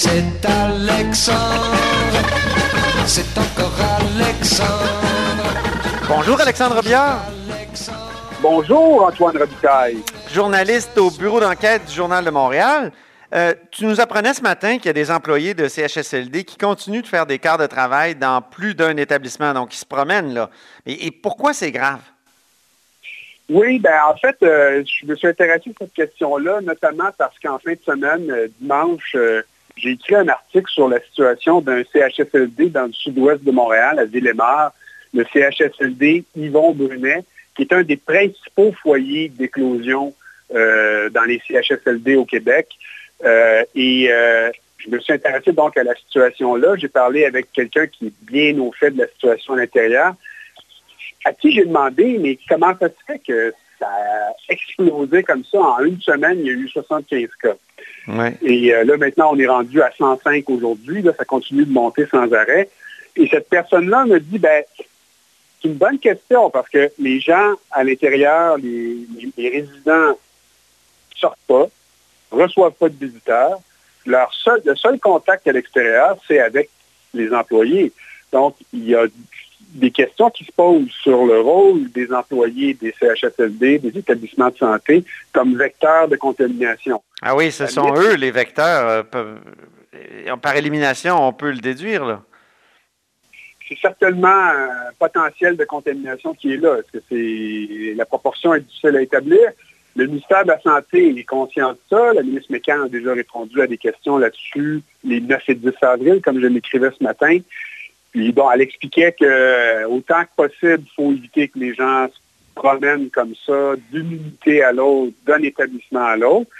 C'est Alexandre, c'est encore Alexandre. Bonjour Alexandre Biard. Bonjour Antoine Robitaille. Journaliste au bureau d'enquête du Journal de Montréal. Euh, tu nous apprenais ce matin qu'il y a des employés de CHSLD qui continuent de faire des quarts de travail dans plus d'un établissement, donc ils se promènent là. Et, pourquoi c'est grave? Oui, ben en fait, euh, je me suis intéressé à cette question-là, notamment parce qu'en fin de semaine, euh, dimanche, j'ai écrit un article sur la situation d'un CHSLD dans le sud-ouest de Montréal, à Villemar, le CHSLD Yvon Brunet, qui est un des principaux foyers d'éclosion dans les CHSLD au Québec. Euh, et euh, je me suis intéressé donc à la situation là. J'ai parlé avec quelqu'un qui est bien au fait de la situation à l'intérieur, à qui j'ai demandé, mais comment ça se fait que ça a explosé comme ça en une semaine, il y a eu 75 cas? Et euh, là, maintenant, on est rendu à 105 aujourd'hui. Ça continue de monter sans arrêt. Et cette personne-là me dit, ben, c'est une bonne question parce que les gens à l'intérieur, les, les résidents ne sortent pas reçoivent pas de visiteurs. Leur le seul contact à l'extérieur, c'est avec les employés. Donc, il y a des questions qui se posent sur le rôle des employés des CHSLD, des établissements de santé, comme vecteurs de contamination. Ah oui, ce sont eux les vecteurs. Euh, par élimination, on peut le déduire. Là. C'est certainement un potentiel de contamination qui est là. Est-ce que c'est la proportion est difficile à établir? Le ministère de la Santé est conscient de ça. La ministre Mécan a déjà répondu à des questions là-dessus les 9 et 10 avril, comme je l'écrivais ce matin. Puis bon, elle expliquait que autant que possible, il faut éviter que les gens se promènent comme ça d'une unité à l'autre, d'un établissement à l'autre.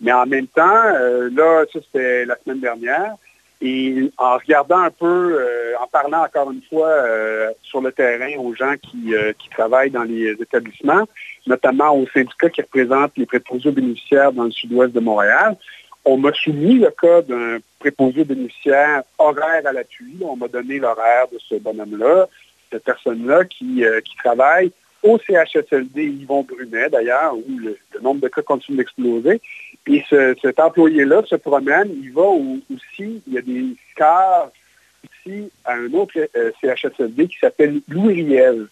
Mais en même temps, euh, là, ça c'était la semaine dernière, et en regardant un peu, euh, en parlant encore une fois euh, sur le terrain aux gens qui, euh, qui, travaillent dans les établissements, notamment aux syndicats qui représentent les préposés bénéficiaires dans le sud-ouest de Montréal, on m'a soumis le cas d'un préposé bénéficiaire horaire à l'appui. On m'a donné l'horaire de ce bonhomme-là, cette personne-là qui, qui travaille au CHSLD Yvon Brunet, d'ailleurs, où le, nombre de cas continue d'exploser. Et cet employé-là se promène, il va aussi, il y a des cas ici à un autre euh, CHSLD qui s'appelle Louis Riel.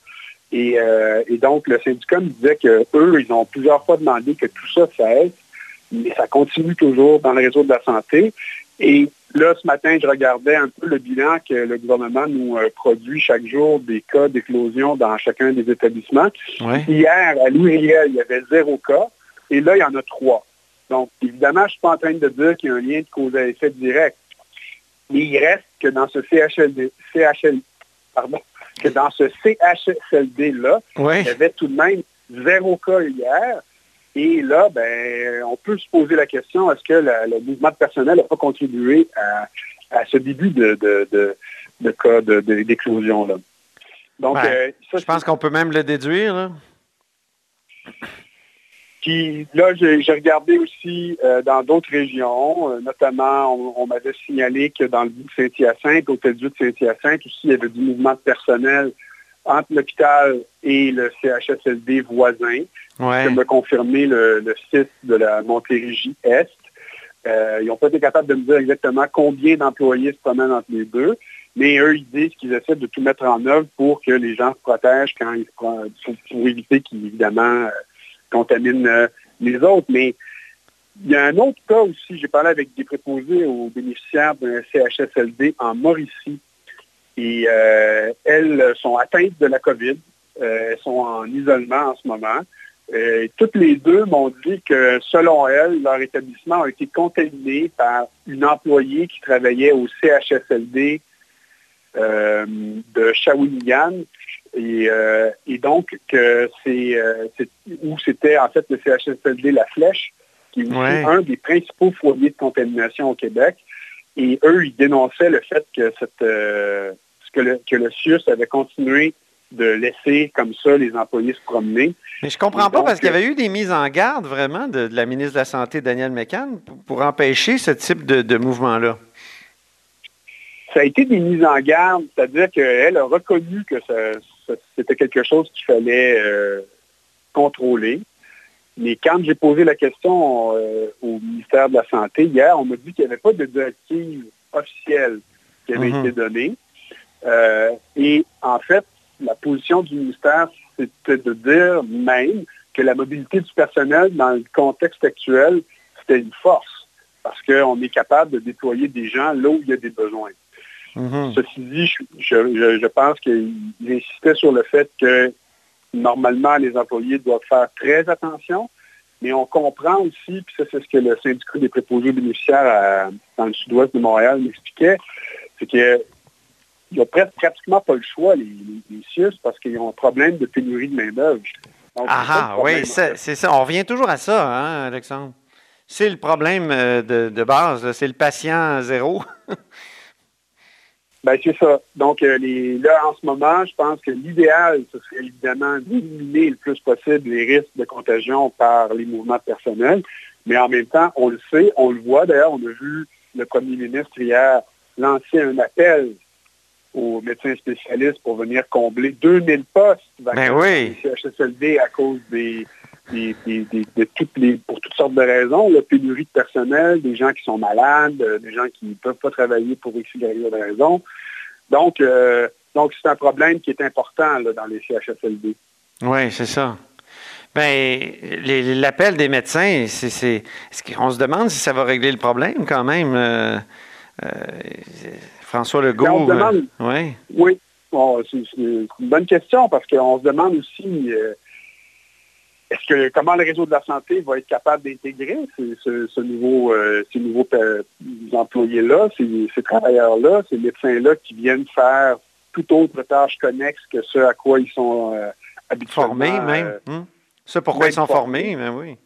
Euh, et, donc, le syndicat me disait qu'eux, ils ont plusieurs fois demandé que tout ça cesse, mais ça continue toujours dans le réseau de la santé. Et là, ce matin, je regardais un peu le bilan que le gouvernement nous euh, produit chaque jour des cas d'éclosion dans chacun des établissements. Hier, à Louis Riel, il y avait zéro cas, et là, il y en a trois. Donc, évidemment, je ne suis pas en train de dire qu'il y a un lien de cause à effet direct. Mais il reste que dans ce CHLD, pardon, que dans ce CHSLD-là, il y avait tout de même zéro cas hier. Et là, ben, on peut se poser la question, est-ce que le mouvement de personnel n'a pas contribué à, ce début de, cas d'éclosion? là. Donc, ben, euh, je pense qu'on peut même le déduire. Là. Puis là, j'ai regardé aussi euh, dans d'autres régions, euh, notamment, on, m'avait signalé que dans le bout de Saint-Hyacinthe, au Hôtel de Saint-Hyacinthe, aussi, il y avait du mouvement de personnel entre l'hôpital et le CHSLD voisin. Ouais. me confirmer le, site de la Montérégie-Est. Euh, ils n'ont pas été capables de me dire exactement combien d'employés se promènent entre les deux, mais eux, ils disent qu'ils essaient de tout mettre en œuvre pour que les gens se protègent quand ils se pour, pour éviter qu'ils, évidemment, contamine euh, les autres. Mais il y a un autre cas aussi. J'ai parlé avec des préposés aux bénéficiaires d'un CHSLD en Mauricie. Et euh, elles sont atteintes de la COVID. Euh, elles sont en isolement en ce moment. toutes les deux m'ont dit que, selon elles, leur établissement a été contaminé par une employée qui travaillait au CHSLD de Shawinigan euh, et, donc, que c'est euh, où c'était en fait le CHSLD La Flèche, qui est un des principaux foyers de contamination au Québec. Et eux, ils dénonçaient le fait que, cette, euh, que, le, que le CIUS avait continué de laisser comme ça les employés se promener. Mais je comprends pas parce qu'il y avait eu des mises en garde vraiment de, la ministre de la Santé, Danielle McCann, pour, empêcher ce type de, mouvement-là. Ça a été des mises en garde, c'est-à-dire qu'elle a reconnu que c'était quelque chose qu'il fallait euh, contrôler. Mais quand j'ai posé la question euh, au ministère de la Santé hier, on m'a dit qu'il n'y avait pas de directive officielle qui avait mhm. été donnée. Euh, et en fait, la position du ministère, c'était de dire même que la mobilité du personnel dans le contexte actuel, c'était une force parce qu'on est capable de déployer des gens là où il y a des besoins. Mhm. Ceci dit, je, pense qu'il insistait sur le fait que normalement, les employés doivent faire très attention, mais on comprend aussi, puis ça c'est ce que le syndicat des préposés bénéficiaires dans le sud-ouest de Montréal m'expliquait, c'est que il n'y a pratiquement pas le choix, les, les, parce qu'ils ont un problème de pénurie de main-d'œuvre. Ah, ah oui, c'est ça. On revient toujours à ça, hein, Alexandre? C'est le problème euh, de, base, c'est le patient zéro. ben, c'est ça. Donc, euh, là, en ce moment, je pense que l'idéal, ce serait évidemment d'éliminer le plus possible les risques de contagion par les mouvements personnels. Mais en même temps, on le sait, on le voit. D'ailleurs, on a vu le premier ministre hier lancer un appel aux médecins spécialistes pour venir combler 2000 postes ben oui. CHSLD à cause des, de toutes les, pour toutes sortes de raisons, la pénurie de personnel, des gens qui sont malades, euh, des gens qui ne peuvent pas travailler pour X, Y raisons. Donc, euh, donc c'est un problème qui est important dans les CHSLD. Oui, c'est ça. Ben, l'appel des médecins, c'est, on se demande si ça va régler le problème quand même. Euh, François Legault. Ben, oui. Oui. c'est une bonne question parce qu'on se demande aussi euh, est-ce que comment le réseau de la santé va être capable d'intégrer ce, nouveau, euh, ces nouveaux euh, employés-là, ces, travailleurs-là, ces médecins-là qui viennent faire toute autre tâche connexe que ce à quoi ils sont habituellement. Formés même. Hein? Ce pourquoi ils sont formés, mais ben oui.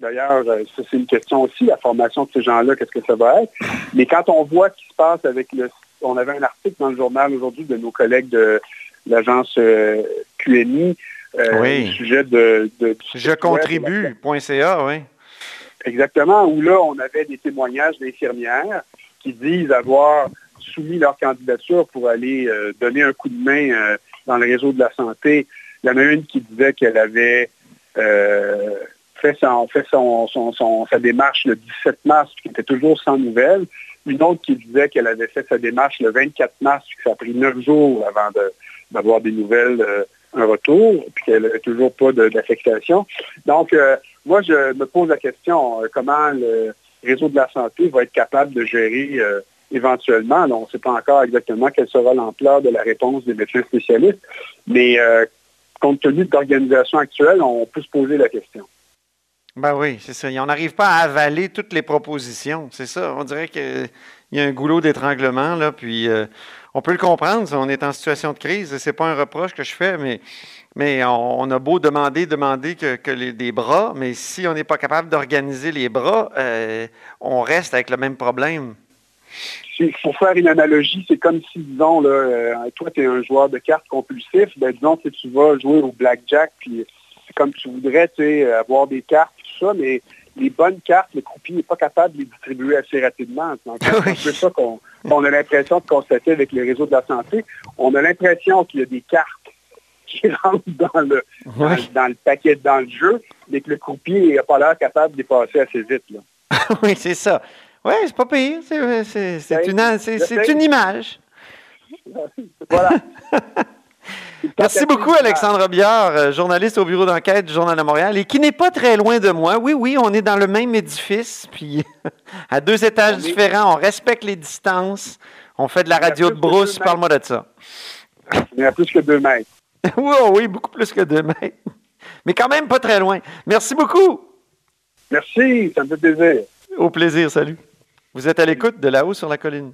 D'ailleurs, euh, ça c'est une question aussi, la formation de ces gens-là, qu'est-ce que ça va être. Mais quand on voit ce qui se passe avec le... On avait un article dans le journal aujourd'hui de nos collègues de l'agence euh, QNI euh, au sujet de... Je contribue.ca, oui. Exactement, où là, on avait des témoignages d'infirmières qui disent avoir soumis leur candidature pour aller donner un coup de main dans le réseau de la santé. Il y en a une qui disait qu'elle avait fait, son, fait sa démarche le 17 mars, qui était toujours sans nouvelles. Une autre qui disait qu'elle avait fait sa démarche le 24 mars, que ça a pris neuf jours avant d'avoir des nouvelles, euh, un retour, puis qu'elle n'avait toujours pas d'affectation. Donc, euh, moi, je me pose la question, euh, comment le réseau de la santé va être capable de gérer éventuellement, on ne sait pas encore exactement quelle sera l'ampleur de la réponse des médecins spécialistes, mais compte tenu de l'organisation actuelle, on peut se poser la question. Ben oui, c'est ça. On n'arrive pas à avaler toutes les propositions. C'est ça. On dirait qu'il y a un goulot d'étranglement, là, puis euh, on peut le comprendre. on est en situation de crise. C'est pas un reproche que je fais, mais, mais on, a beau demander, demander que, les, des bras, mais si on n'est pas capable d'organiser les bras, euh, on reste avec le même problème. Faut faire une analogie, c'est comme si, disons, là, euh, toi, tu es un joueur de cartes compulsif, ben, disons que tu vas jouer au blackjack, puis comme tu voudrais, avoir des cartes mais les bonnes cartes, le croupier n'est pas capable de les distribuer assez rapidement. c'est un peu ça qu'on a l'impression de constater avec les réseaux de la santé. On a l'impression qu'il y a des cartes qui rentrent dans le, dans, le paquet, dans le jeu, mais que le croupier n'a pas l'air capable de les passer assez vite. oui, c'est ça. Oui, c'est pas pire. C'est ben, une, une image. voilà. Merci beaucoup, Alexandre Biard, euh, journaliste au bureau d'enquête du Journal de Montréal et qui n'est pas très loin de moi. Oui, oui, on est dans le même édifice, puis à deux étages différents, on respecte les distances, on fait de la radio de brousse. Parle-moi de ça. Il y a plus que deux mètres. oui, oh oui, beaucoup plus que deux mètres. Mais quand même pas très loin. Merci beaucoup. Merci, ça me fait plaisir. Au plaisir, salut. Vous êtes à l'écoute de là-haut sur la colline.